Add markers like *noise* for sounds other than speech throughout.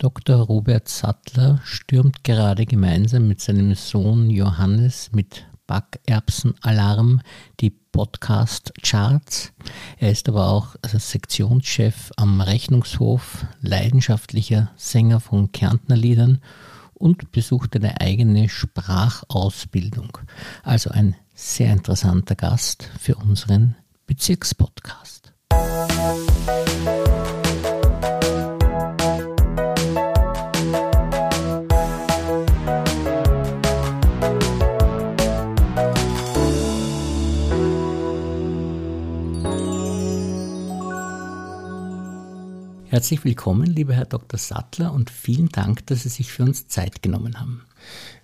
Dr. Robert Sattler stürmt gerade gemeinsam mit seinem Sohn Johannes mit Backerbsenalarm die Podcast-Charts. Er ist aber auch Sektionschef am Rechnungshof, leidenschaftlicher Sänger von Kärntner Liedern und besucht eine eigene Sprachausbildung. Also ein sehr interessanter Gast für unseren Bezirkspodcast. Herzlich willkommen, lieber Herr Dr. Sattler, und vielen Dank, dass Sie sich für uns Zeit genommen haben.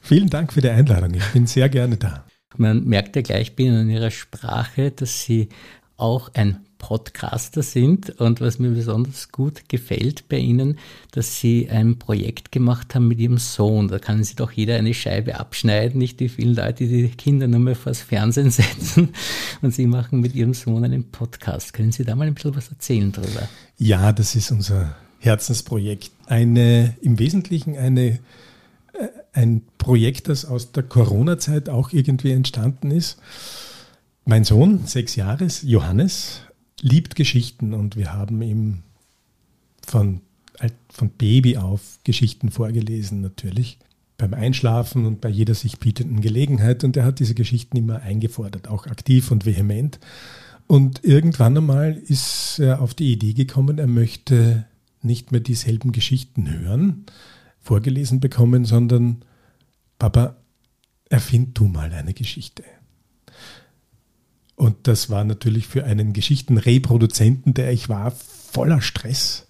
Vielen Dank für die Einladung. Ich bin sehr gerne da. Man merkt ja gleich bei Ihnen in Ihrer Sprache, dass Sie auch ein Podcaster sind und was mir besonders gut gefällt bei Ihnen, dass Sie ein Projekt gemacht haben mit Ihrem Sohn. Da kann sich doch jeder eine Scheibe abschneiden, nicht die vielen Leute, die die Kinder nur mehr vors Fernsehen *laughs* setzen und Sie machen mit Ihrem Sohn einen Podcast. Können Sie da mal ein bisschen was erzählen darüber? Ja, das ist unser Herzensprojekt. Eine, im Wesentlichen eine, äh, ein Projekt, das aus der Corona-Zeit auch irgendwie entstanden ist. Mein Sohn, sechs Jahre, Johannes, liebt Geschichten und wir haben ihm von, von Baby auf Geschichten vorgelesen natürlich. Beim Einschlafen und bei jeder sich bietenden Gelegenheit. Und er hat diese Geschichten immer eingefordert, auch aktiv und vehement. Und irgendwann einmal ist er auf die Idee gekommen, er möchte nicht mehr dieselben Geschichten hören, vorgelesen bekommen, sondern Papa, erfind du mal eine Geschichte. Und das war natürlich für einen Geschichtenreproduzenten, der ich war, voller Stress,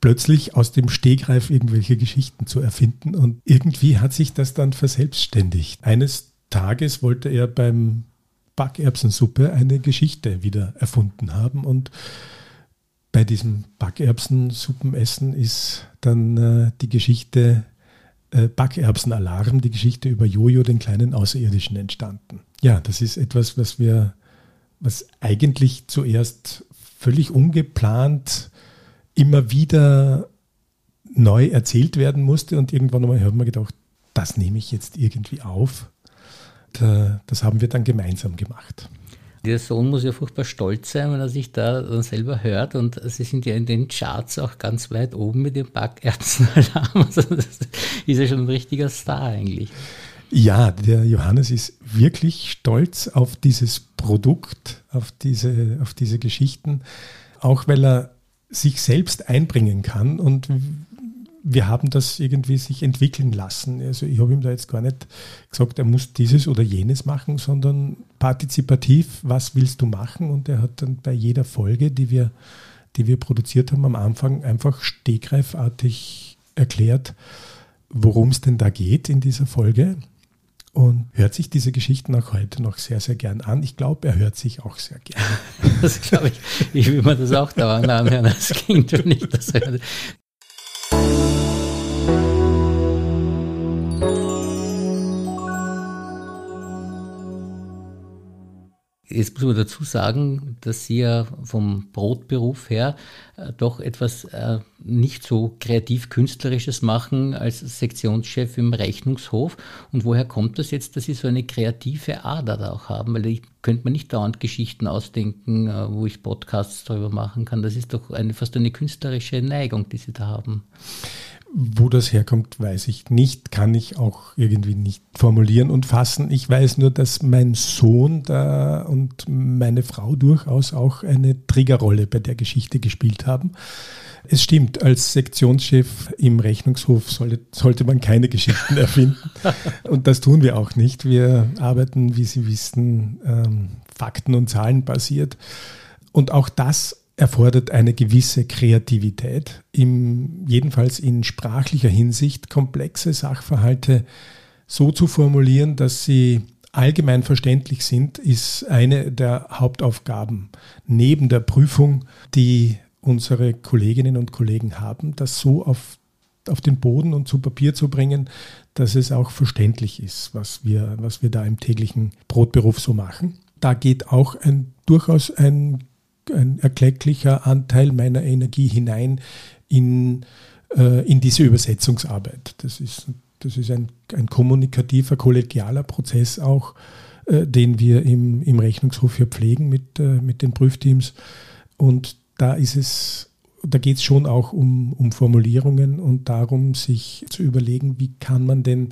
plötzlich aus dem Stegreif irgendwelche Geschichten zu erfinden. Und irgendwie hat sich das dann verselbstständigt. Eines Tages wollte er beim Backerbsensuppe eine Geschichte wieder erfunden haben. Und bei diesem Backerbsensuppenessen ist dann äh, die Geschichte äh, Backerbsenalarm, die Geschichte über Jojo, den kleinen Außerirdischen, entstanden. Ja, das ist etwas, was wir was eigentlich zuerst völlig ungeplant immer wieder neu erzählt werden musste und irgendwann einmal haben wir gedacht, das nehme ich jetzt irgendwie auf. Das haben wir dann gemeinsam gemacht. Der Sohn muss ja furchtbar stolz sein, wenn er sich da dann selber hört. Und Sie sind ja in den Charts auch ganz weit oben mit dem Backerbsenalarm. *laughs* Also das ist ja schon ein richtiger Star eigentlich. Ja, der Johannes ist wirklich stolz auf dieses Produkt, auf diese, auf diese Geschichten, auch weil er sich selbst einbringen kann und wir haben das irgendwie sich entwickeln lassen. Also ich habe ihm da jetzt gar nicht gesagt, er muss dieses oder jenes machen, sondern partizipativ, was willst du machen? Und er hat dann bei jeder Folge, die wir, die wir produziert haben, am Anfang einfach stegreifartig erklärt, worum es denn da geht in dieser Folge und hört sich diese Geschichten auch heute noch sehr, sehr gern an. Ich glaube, er hört sich auch sehr gern. *laughs* Das glaube ich. Ich will mir das auch dauernd anhören. Das klingt nicht, dass er Jetzt muss man dazu sagen, dass Sie ja vom Brotberuf her äh, doch etwas äh, nicht so kreativ-künstlerisches machen als Sektionschef im Rechnungshof. Und woher kommt das jetzt, dass Sie so eine kreative Ader da auch haben? Weil ich könnte mir nicht dauernd Geschichten ausdenken, äh, wo ich Podcasts darüber machen kann. Das ist doch eine, fast eine künstlerische Neigung, die Sie da haben. Wo das herkommt, weiß ich nicht, kann ich auch irgendwie nicht formulieren und fassen. Ich weiß nur, dass mein Sohn da und meine Frau durchaus auch eine Triggerrolle bei der Geschichte gespielt haben. Es stimmt, als Sektionschef im Rechnungshof sollte, sollte man keine Geschichten *laughs* erfinden. Und das tun wir auch nicht. Wir arbeiten, wie Sie wissen, ähm, fakten- und Zahlen basiert. Und auch das erfordert eine gewisse Kreativität, im, jedenfalls in sprachlicher Hinsicht komplexe Sachverhalte so zu formulieren, dass sie allgemein verständlich sind, ist eine der Hauptaufgaben neben der Prüfung, die unsere Kolleginnen und Kollegen haben, das so auf, auf den Boden und zu Papier zu bringen, dass es auch verständlich ist, was wir, was wir da im täglichen Brotberuf so machen. Da geht auch ein, durchaus ein ein erklecklicher Anteil meiner Energie hinein in äh, in diese Übersetzungsarbeit. Das ist, das ist ein, ein kommunikativer, kollegialer Prozess auch, äh, den wir im, im Rechnungshof hier pflegen mit, äh, mit den Prüfteams. Und da ist es, da geht es schon auch um, um Formulierungen und darum, sich zu überlegen, wie kann man denn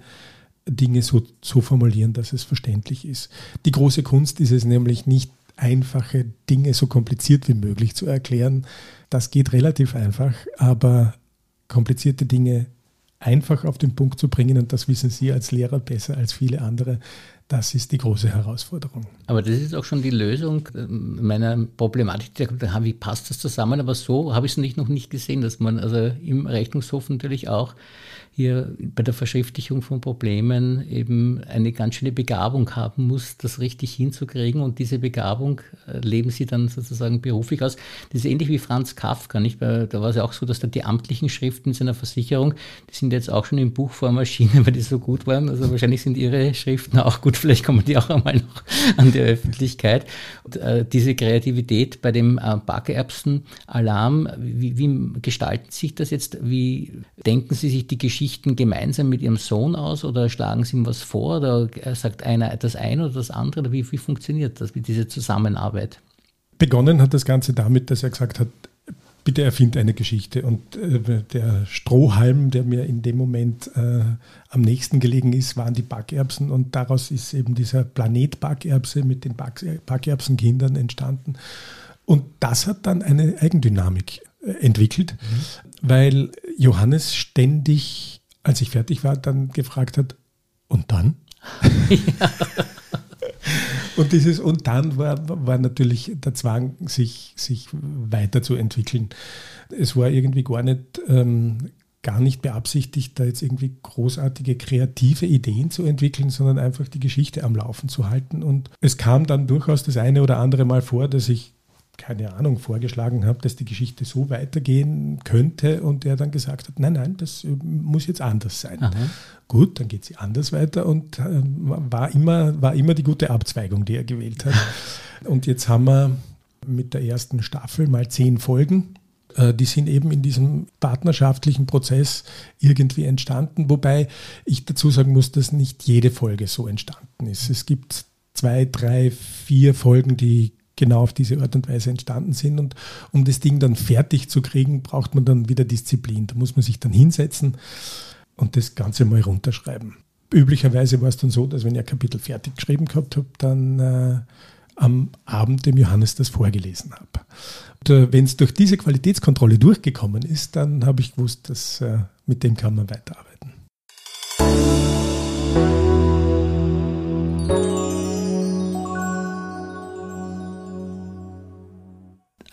Dinge so, so formulieren, dass es verständlich ist. Die große Kunst ist es nämlich nicht, einfache Dinge so kompliziert wie möglich zu erklären. Das geht relativ einfach, aber komplizierte Dinge einfach auf den Punkt zu bringen, und das wissen Sie als Lehrer besser als viele andere, das ist die große Herausforderung. Aber das ist auch schon die Lösung meiner Problematik. Wie passt das zusammen? Aber so habe ich es noch nicht gesehen, dass man also im Rechnungshof natürlich auch hier bei der Verschriftlichung von Problemen eben eine ganz schöne Begabung haben muss, das richtig hinzukriegen. Und diese Begabung äh, leben sie dann sozusagen beruflich aus. Das ist ähnlich wie Franz Kafka, nicht? Da war es ja auch so, dass da die amtlichen Schriften in seiner Versicherung, die sind jetzt auch schon in Buchform erschienen, *laughs* weil die so gut waren. Also wahrscheinlich sind ihre Schriften auch gut. Vielleicht kommen die auch einmal noch an die Öffentlichkeit. Und, äh, diese Kreativität bei dem äh, Backerbsen-Alarm, wie, wie gestalten sich das jetzt? Wie denken Sie sich die Geschichte Geschichten gemeinsam mit Ihrem Sohn aus oder schlagen Sie ihm was vor oder sagt einer das eine oder das andere? Oder wie, wie funktioniert das mit dieser Zusammenarbeit? Begonnen hat das Ganze damit, dass er gesagt hat, bitte erfind eine Geschichte. Und äh, der Strohhalm, der mir in dem Moment äh, am nächsten gelegen ist, waren die Backerbsen. Und daraus ist eben dieser Planet Backerbse mit den Backerbsenkindern entstanden. Und das hat dann eine Eigendynamik äh, entwickelt, mhm. weil Johannes ständig, als ich fertig war, dann gefragt hat, und dann? *laughs* *laughs* Ja. Und dieses und dann war, war natürlich der Zwang, sich, sich weiterzuentwickeln. Es war irgendwie gar nicht, ähm, gar nicht beabsichtigt, da jetzt irgendwie großartige kreative Ideen zu entwickeln, sondern einfach die Geschichte am Laufen zu halten. Und es kam dann durchaus das eine oder andere Mal vor, dass ich keine Ahnung, vorgeschlagen habe, dass die Geschichte so weitergehen könnte und er dann gesagt hat, nein, nein, das muss jetzt anders sein. Aha. Gut, dann geht sie anders weiter und äh, war, immer, war immer die gute Abzweigung, die er gewählt hat. *laughs* und jetzt haben wir mit der ersten Staffel mal zehn Folgen. Äh, die sind eben in diesem partnerschaftlichen Prozess irgendwie entstanden, wobei ich dazu sagen muss, dass nicht jede Folge so entstanden ist. Es gibt zwei, drei, vier Folgen, die genau auf diese Art und Weise entstanden sind. Und um das Ding dann fertig zu kriegen, braucht man dann wieder Disziplin. Da muss man sich dann hinsetzen und das Ganze mal runterschreiben. Üblicherweise war es dann so, dass wenn ich ein Kapitel fertig geschrieben gehabt habe, dann äh, am Abend dem Johannes das vorgelesen habe. Und äh, wenn es durch diese Qualitätskontrolle durchgekommen ist, dann habe ich gewusst, dass äh, mit dem kann man weiterarbeiten.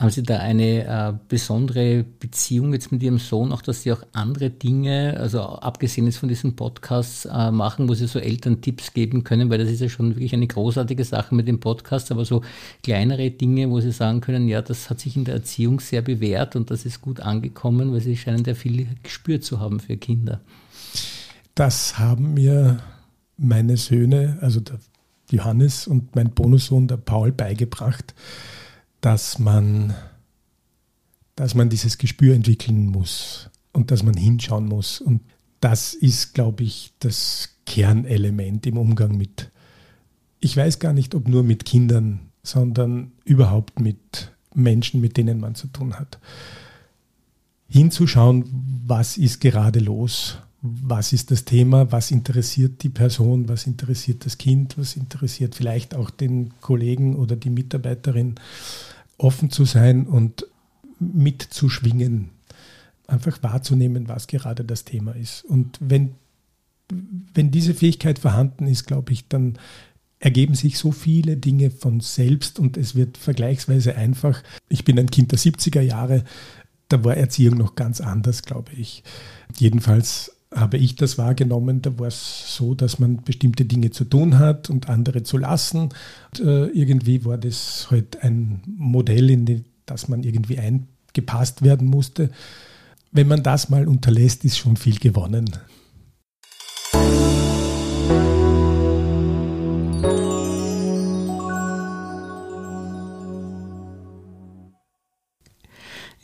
Haben Sie da eine äh, besondere Beziehung jetzt mit Ihrem Sohn, auch dass Sie auch andere Dinge, also abgesehen jetzt von diesen Podcasts, äh, machen, wo Sie so Eltern Tipps geben können, weil das ist ja schon wirklich eine großartige Sache mit dem Podcast, aber so kleinere Dinge, wo Sie sagen können, ja, das hat sich in der Erziehung sehr bewährt und das ist gut angekommen, weil Sie scheinen ja viel gespürt zu haben für Kinder. Das haben mir meine Söhne, also der Johannes und mein Bonussohn, der Paul, beigebracht dass man, dass man dieses Gespür entwickeln muss und dass man hinschauen muss. Und das ist, glaube ich, das Kernelement im Umgang mit, ich weiß gar nicht, ob nur mit Kindern, sondern überhaupt mit Menschen, mit denen man zu tun hat. Hinzuschauen, was ist gerade los, was ist das Thema, was interessiert die Person, was interessiert das Kind, was interessiert vielleicht auch den Kollegen oder die Mitarbeiterin offen zu sein und mitzuschwingen, einfach wahrzunehmen, was gerade das Thema ist. Und wenn, wenn diese Fähigkeit vorhanden ist, glaube ich, dann ergeben sich so viele Dinge von selbst und es wird vergleichsweise einfach. Ich bin ein Kind der 70er Jahre, da war Erziehung noch ganz anders, glaube ich. Jedenfalls habe ich das wahrgenommen. Da war es so, dass man bestimmte Dinge zu tun hat und andere zu lassen. Und, äh, irgendwie war das halt ein Modell, in das man irgendwie eingepasst werden musste. Wenn man das mal unterlässt, ist schon viel gewonnen.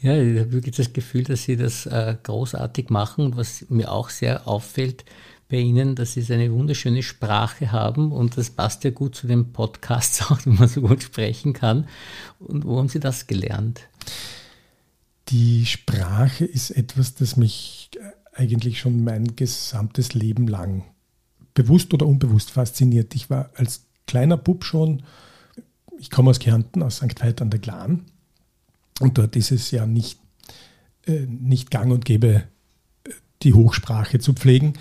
Ja, ich habe wirklich das Gefühl, dass Sie das äh, großartig machen. Was mir auch sehr auffällt bei Ihnen, dass Sie eine wunderschöne Sprache haben und das passt ja gut zu den Podcasts *laughs* auch, wenn man so gut sprechen kann. Und wo haben Sie das gelernt? Die Sprache ist etwas, das mich eigentlich schon mein gesamtes Leben lang bewusst oder unbewusst fasziniert. Ich war als kleiner Bub schon, ich komme aus Kärnten, aus St. Veit an der Glan. Und dort ist es ja nicht, äh, nicht gang und gäbe, äh, die Hochsprache zu pflegen.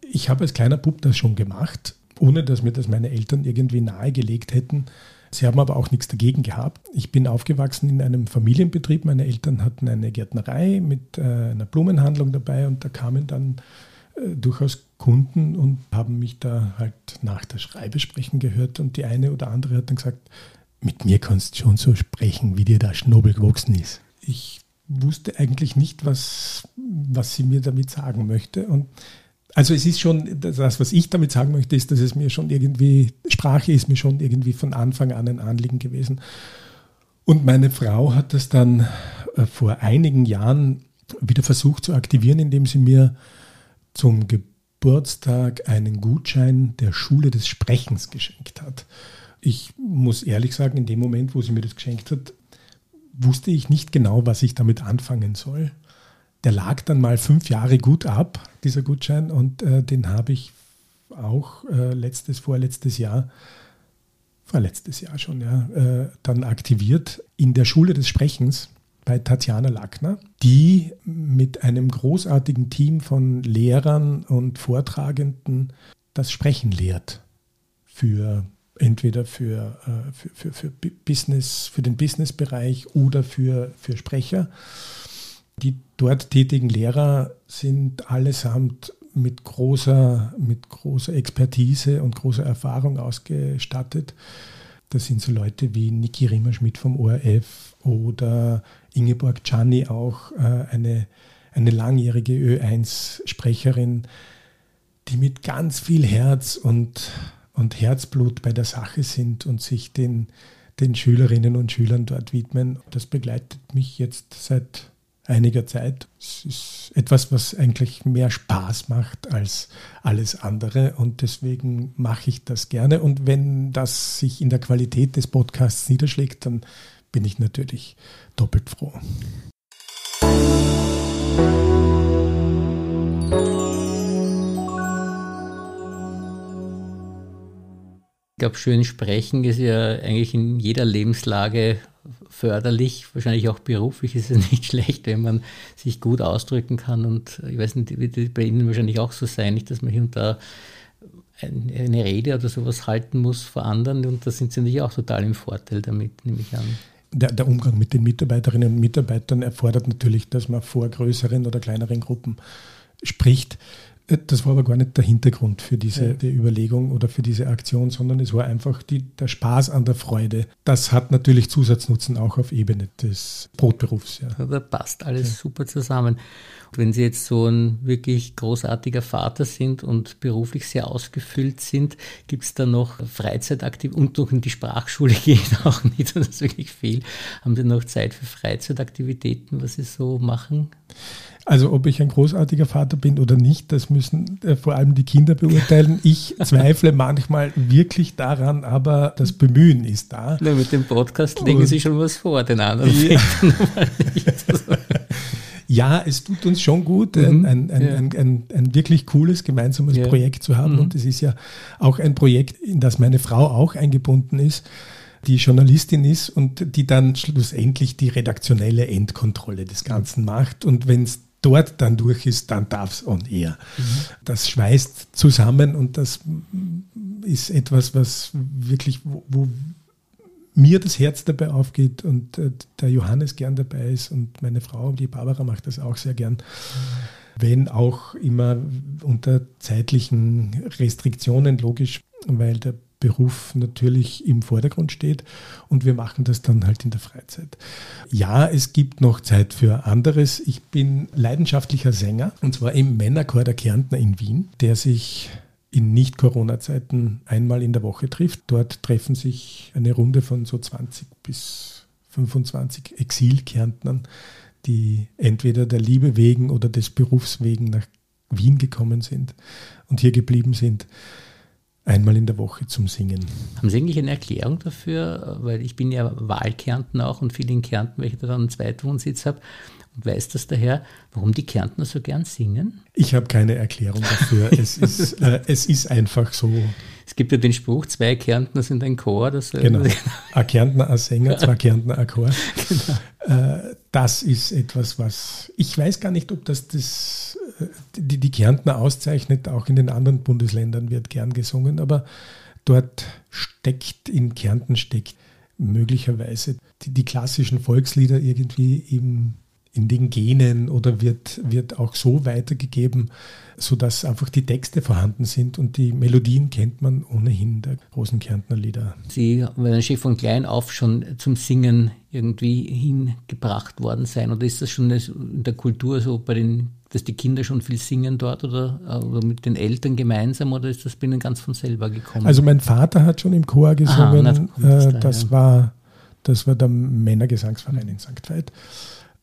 Ich habe als kleiner Bub das schon gemacht, ohne dass mir das meine Eltern irgendwie nahegelegt hätten. Sie haben aber auch nichts dagegen gehabt. Ich bin aufgewachsen in einem Familienbetrieb. Meine Eltern hatten eine Gärtnerei mit äh, einer Blumenhandlung dabei und da kamen dann äh, durchaus Kunden und haben mich da halt nach der Schreibe sprechen gehört und die eine oder andere hat dann gesagt, mit mir kannst du schon so sprechen, wie dir der Schnobel gewachsen ist. Ich wusste eigentlich nicht, was, was sie mir damit sagen möchte und also es ist schon, das, was ich damit sagen möchte, ist, dass es mir schon irgendwie, Sprache ist mir schon irgendwie von Anfang an ein Anliegen gewesen. Und meine Frau hat das dann äh, vor einigen Jahren wieder versucht zu aktivieren, indem sie mir zum Geburtstag einen Gutschein der Schule des Sprechens geschenkt hat. Ich muss ehrlich sagen, in dem Moment, wo sie mir das geschenkt hat, wusste ich nicht genau, was ich damit anfangen soll. Der lag dann mal fünf Jahre gut ab, dieser Gutschein, und äh, den habe ich auch äh, letztes, vorletztes Jahr, vorletztes Jahr schon, ja, äh, dann aktiviert in der Schule des Sprechens bei Tatjana Lackner, die mit einem großartigen Team von Lehrern und Vortragenden das Sprechen lehrt für entweder für, äh, für, für, für Business, für den Businessbereich oder für, für Sprecher. Die dort tätigen Lehrer sind allesamt mit großer, mit großer Expertise und großer Erfahrung ausgestattet. Das sind so Leute wie Niki Rimmerschmidt vom ORF oder Ingeborg Czani, auch äh, eine, eine langjährige Ö1-Sprecherin, die mit ganz viel Herz und, und Herzblut bei der Sache sind und sich den, den Schülerinnen und Schülern dort widmen. Das begleitet mich jetzt seit einiger Zeit. Es ist etwas, was eigentlich mehr Spaß macht als alles andere und deswegen mache ich das gerne. Und wenn das sich in der Qualität des Podcasts niederschlägt, dann bin ich natürlich doppelt froh. Ich glaube, schön sprechen ist ja eigentlich in jeder Lebenslage förderlich, wahrscheinlich auch beruflich ist es *laughs* nicht schlecht, wenn man sich gut ausdrücken kann. Und ich weiß nicht, wird bei Ihnen wahrscheinlich auch so sein, nicht, dass man hier und da eine Rede oder sowas halten muss vor anderen und da sind Sie natürlich auch total im Vorteil damit, nehme ich an. Der, der, Umgang mit den Mitarbeiterinnen und Mitarbeitern erfordert natürlich, dass man vor größeren oder kleineren Gruppen spricht. Das war aber gar nicht der Hintergrund für diese ja. Überlegung oder für diese Aktion, sondern es war einfach die, der Spaß an der Freude. Das hat natürlich Zusatznutzen auch auf Ebene des Brotberufs. Ja. Da passt alles ja. super zusammen. Wenn Sie jetzt so ein wirklich großartiger Vater sind und beruflich sehr ausgefüllt sind, gibt es da noch Freizeitaktivitäten und noch in die Sprachschule *laughs* geht auch nicht, das ist wirklich viel. Haben Sie noch Zeit für Freizeitaktivitäten, was Sie so machen? Also ob ich ein großartiger Vater bin oder nicht, das müssen äh, vor allem die Kinder beurteilen. Ich *laughs* zweifle manchmal wirklich daran, aber das Bemühen ist da. Ja, mit dem Podcast legen Und Sie schon was vor, den anderen ja. *laughs* ja, es tut uns schon gut, mhm. ein, ein, ja. ein, ein, wirklich cooles gemeinsames ja. Projekt zu haben. Mhm. Und es ist ja auch ein Projekt, in das meine Frau auch eingebunden ist die Journalistin ist und die dann schlussendlich die redaktionelle Endkontrolle des Ganzen macht. Und wenn es dort dann durch ist, dann darf es on air. Mhm. Das schweißt zusammen und das ist etwas, was wirklich, wo, wo mir das Herz dabei aufgeht und äh, der Johannes gern dabei ist und meine Frau, die Barbara, macht das auch sehr gern. Mhm. Wenn auch immer unter zeitlichen Restriktionen, logisch, weil der Beruf natürlich im Vordergrund steht und wir machen das dann halt in der Freizeit. Ja, es gibt noch Zeit für anderes. Ich bin leidenschaftlicher Sänger und zwar im Männerchor der Kärntner in Wien, der sich in Nicht-Corona-Zeiten einmal in der Woche trifft. Dort treffen sich eine Runde von so 20 bis 25 Exil-Kärntnern die entweder der Liebe wegen oder des Berufs wegen nach Wien gekommen sind und hier geblieben sind, einmal in der Woche zum Singen. Haben Sie eigentlich eine Erklärung dafür? Weil ich bin ja Wahlkärnten auch und viel in Kärnten, weil ich da dann einen Zweitwohnsitz habe und weiß das daher, warum die Kärntner so gern singen? Ich habe keine Erklärung dafür. *laughs* es, ist, äh, es ist einfach so. Es gibt ja den Spruch, zwei Kärntner sind ein Chor. Das genau. *laughs* Ein Kärntner, ein Sänger, zwei Kärntner, ein Chor. *laughs* Genau. Äh, das ist etwas, was ich weiß gar nicht, ob das, das äh, die, die Kärntner auszeichnet. Auch in den anderen Bundesländern wird gern gesungen, aber dort steckt, in Kärnten steckt möglicherweise die, die klassischen Volkslieder irgendwie im in den Genen oder wird, wird auch so weitergegeben, sodass einfach die Texte vorhanden sind und die Melodien kennt man ohnehin der großen Kärntner Lieder. Sie werden schon von klein auf schon zum Singen irgendwie hingebracht worden sein oder ist das schon in der Kultur so bei den dass die Kinder schon viel singen dort oder, oder, mit den Eltern gemeinsam oder ist das bei Ihnen ganz von selber gekommen? Also mein Vater hat schon im Chor gesungen. Aha, das, äh, das ja. war, das war der Männergesangsverein in St. Veit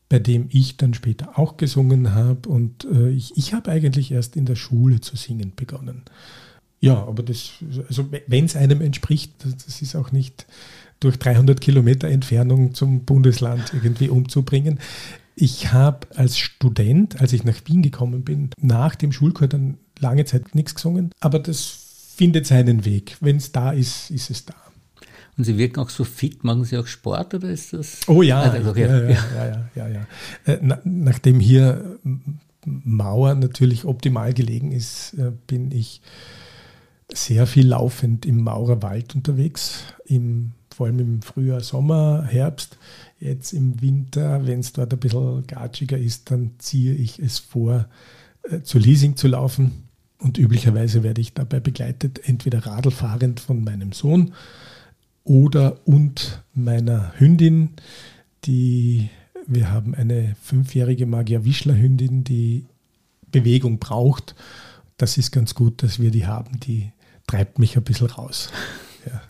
bei dem ich dann später auch gesungen habe. Und äh, ich, ich habe eigentlich erst in der Schule zu singen begonnen. Ja, aber das, also wenn es einem entspricht, das, ist auch nicht durch 300 Kilometer Entfernung zum Bundesland irgendwie umzubringen. Ich habe als Student, als ich nach Wien gekommen bin, nach dem Schulchor dann lange Zeit nichts gesungen, aber das findet seinen Weg. Wenn es da ist, ist es da. Und Sie wirken auch so fit. Machen Sie auch Sport oder ist das? Oh ja, also, ja, ja, ja, ja, ja, ja. Äh, na, nachdem hier Mauer natürlich optimal gelegen ist, äh, bin ich sehr viel laufend im Maurerwald unterwegs, im, vor allem im Frühjahr, Sommer, Herbst. Jetzt im Winter, wenn es dort ein bisschen gatschiger ist, dann ziehe ich es vor, äh, zu Leasing zu laufen. Und üblicherweise werde ich dabei begleitet, entweder radlfahrend von meinem Sohn oder und meiner Hündin, die wir haben eine fünfjährige Magier Wischler Hündin, die Bewegung braucht. Das ist ganz gut, dass wir die haben. Die treibt mich ein bisschen raus. Ja.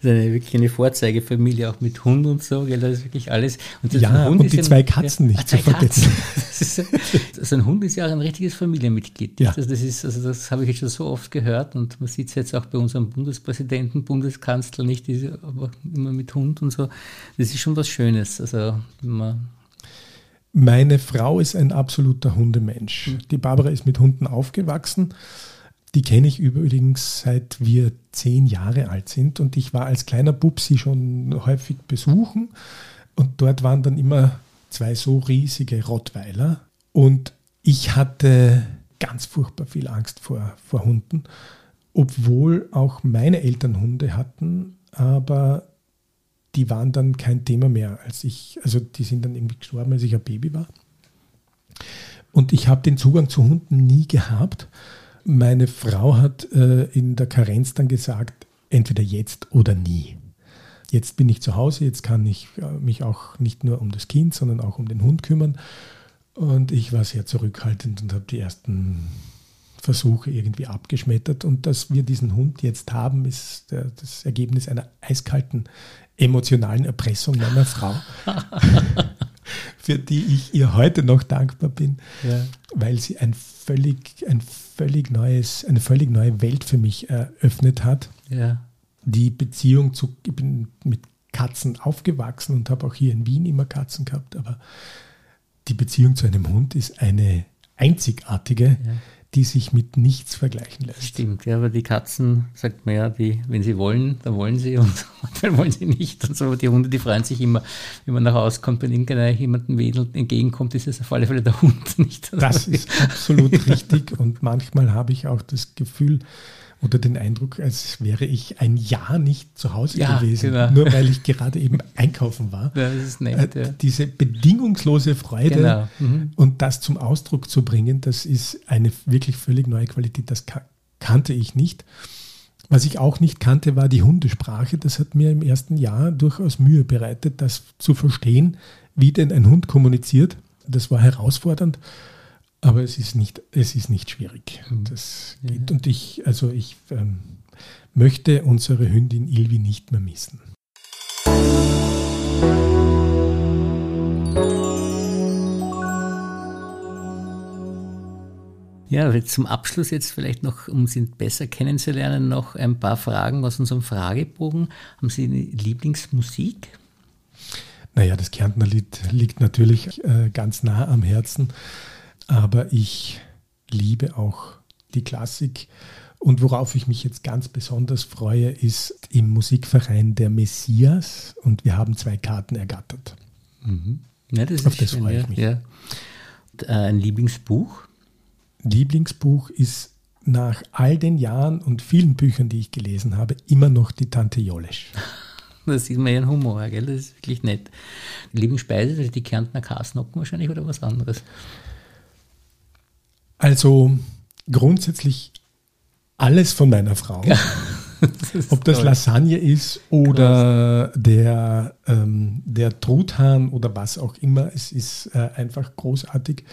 Das ist eine, wirklich eine Vorzeigefamilie, auch mit Hund und so, gell? das ist wirklich alles. Und ja, Hund und die zwei Katzen ja, nicht ah, zu vergessen. *laughs* Also ein Hund ist ja auch ein richtiges Familienmitglied. Ja. Also das, ist, also das habe ich jetzt schon so oft gehört und man sieht es jetzt auch bei unserem Bundespräsidenten, Bundeskanzler nicht, die, aber immer mit Hund und so. Das ist schon was Schönes. Also Meine Frau ist ein absoluter Hundemensch. Mhm. Die Barbara ist mit Hunden aufgewachsen die kenne ich übrigens seit wir zehn Jahre alt sind und ich war als kleiner Bub sie schon häufig besuchen und dort waren dann immer zwei so riesige Rottweiler und ich hatte ganz furchtbar viel Angst vor, vor Hunden, obwohl auch meine Eltern Hunde hatten, aber die waren dann kein Thema mehr, als ich, also die sind dann irgendwie gestorben, als ich ein Baby war. Und ich habe den Zugang zu Hunden nie gehabt meine Frau hat äh, in der Karenz dann gesagt, entweder jetzt oder nie. Jetzt bin ich zu Hause, jetzt kann ich äh, mich auch nicht nur um das Kind, sondern auch um den Hund kümmern. Und ich war sehr zurückhaltend und habe die ersten Versuche irgendwie abgeschmettert. Und dass wir diesen Hund jetzt haben, ist der, das Ergebnis einer eiskalten emotionalen Erpressung meiner Frau. *laughs* für die ich ihr heute noch dankbar bin, ja. weil sie ein völlig, ein völlig neues, eine völlig neue Welt für mich eröffnet hat. Ja. Die Beziehung zu, ich bin mit Katzen aufgewachsen und habe auch hier in Wien immer Katzen gehabt, aber die Beziehung zu einem Hund ist eine einzigartige, ja die sich mit nichts vergleichen lässt. Stimmt, ja, aber die Katzen, sagt man ja, die, wenn sie wollen, dann wollen sie und *laughs* dann wollen sie nicht. Und so, die Hunde, die freuen sich immer, wenn man nach Hause kommt, wenn irgendjemandem wedelt entgegenkommt, ist es auf alle Fälle der Hund *laughs* nicht. Das ist absolut richtig und manchmal habe ich auch das Gefühl, oder den Eindruck, als wäre ich ein Jahr nicht zu Hause ja, gewesen, genau. nur weil ich gerade eben *laughs* einkaufen war. Ja, das ist nett, äh, ja. Diese bedingungslose Freude genau. mhm. und das zum Ausdruck zu bringen, das ist eine wirklich völlig neue Qualität. Das kannte ich nicht. Was ich auch nicht kannte, war die Hundesprache. Das hat mir im ersten Jahr durchaus Mühe bereitet, das zu verstehen, wie denn ein Hund kommuniziert. Das war herausfordernd. Aber es ist nicht, es ist nicht schwierig. Mhm. Das geht. Ja. Und ich, also ich ähm, möchte unsere Hündin Ilvi nicht mehr missen. Ja, zum Abschluss jetzt vielleicht noch, um Sie besser kennenzulernen, noch ein paar Fragen aus unserem Fragebogen. Haben Sie eine Lieblingsmusik? Naja, das Kärntner Lied liegt natürlich äh, ganz nah am Herzen aber ich liebe auch die Klassik. Und worauf ich mich jetzt ganz besonders freue, ist im Musikverein der Messias und wir haben zwei Karten ergattert. Mhm. Ja, das Auf das schön, freue ich mich. Ja. Äh, ein Lieblingsbuch? Lieblingsbuch ist nach all den Jahren und vielen Büchern, die ich gelesen habe, immer noch die Tante Jolesch. *laughs* Das sieht man ja ein Humor, gell? das ist wirklich nett. Lieblingsspeise, das ist die Kärntner Kasnocken wahrscheinlich oder was anderes? Also grundsätzlich alles von meiner Frau. Ja, das *laughs* Ob das toll. Lasagne ist oder der, ähm, der Truthahn oder was auch immer, es ist äh, einfach großartig.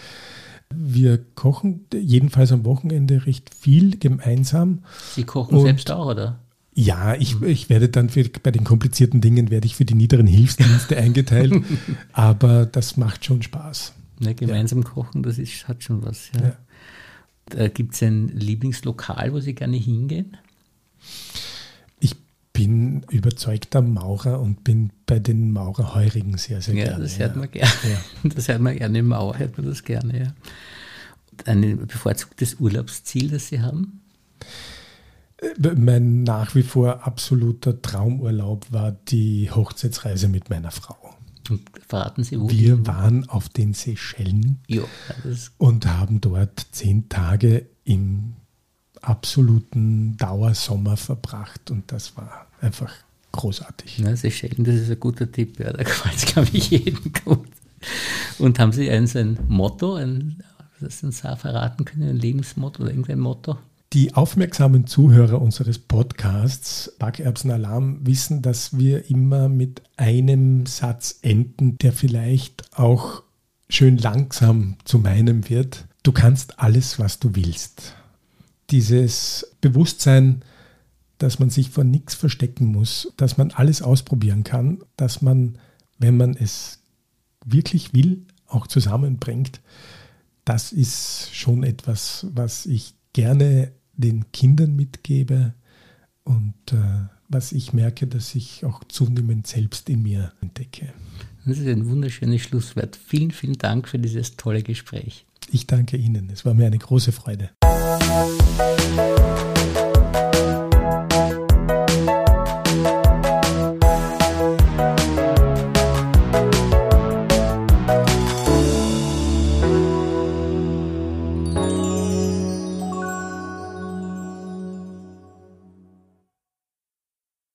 Wir kochen jedenfalls am Wochenende recht viel gemeinsam. Sie kochen Und selbst auch, oder? Ja, ich, ich werde dann für, bei den komplizierten Dingen werde ich für die niederen Hilfsdienste *laughs* eingeteilt, aber das macht schon Spaß. Ja, gemeinsam ja. kochen, das ist, hat schon was. Ja. ja. Gibt es ein Lieblingslokal, wo Sie gerne hingehen? bin überzeugter Maurer und bin bei den Maurerheurigen sehr, sehr ja, gerne. Das hört man gerne. Ja. *laughs* Das hört man gerne im Mauer, hört man das gerne, ja. Ein bevorzugtes Urlaubsziel, das Sie haben? Äh, mein nach wie vor absoluter Traumurlaub war die Hochzeitsreise mit meiner Frau. Verraten Sie, wo? Wir waren auf den Seychellen jo, und haben dort zehn Tage im absoluten Dauersommer verbracht und das war einfach großartig. Ja, Seychellen, das ist ein guter Tipp, ja, da *laughs* gefällt es, glaube ich, jedem gut. Und haben Sie ein, so ein Motto, ein, das Sie uns auch verraten können, ein Lebensmotto oder irgendein Motto? Die aufmerksamen Zuhörer unseres Podcasts Backerbsen Alarm wissen, dass wir immer mit einem Satz enden, der vielleicht auch schön langsam zu meinem wird. Du kannst alles, was du willst dieses Bewusstsein, dass man sich vor nichts verstecken muss, dass man alles ausprobieren kann, dass man, wenn man es wirklich will, auch zusammenbringt, das ist schon etwas, was ich gerne den Kindern mitgebe und äh, was ich merke, dass ich auch zunehmend selbst in mir entdecke. Das ist ein wunderschönes Schlusswort. Vielen, vielen Dank für dieses tolle Gespräch. Ich danke Ihnen. Es war mir eine große Freude.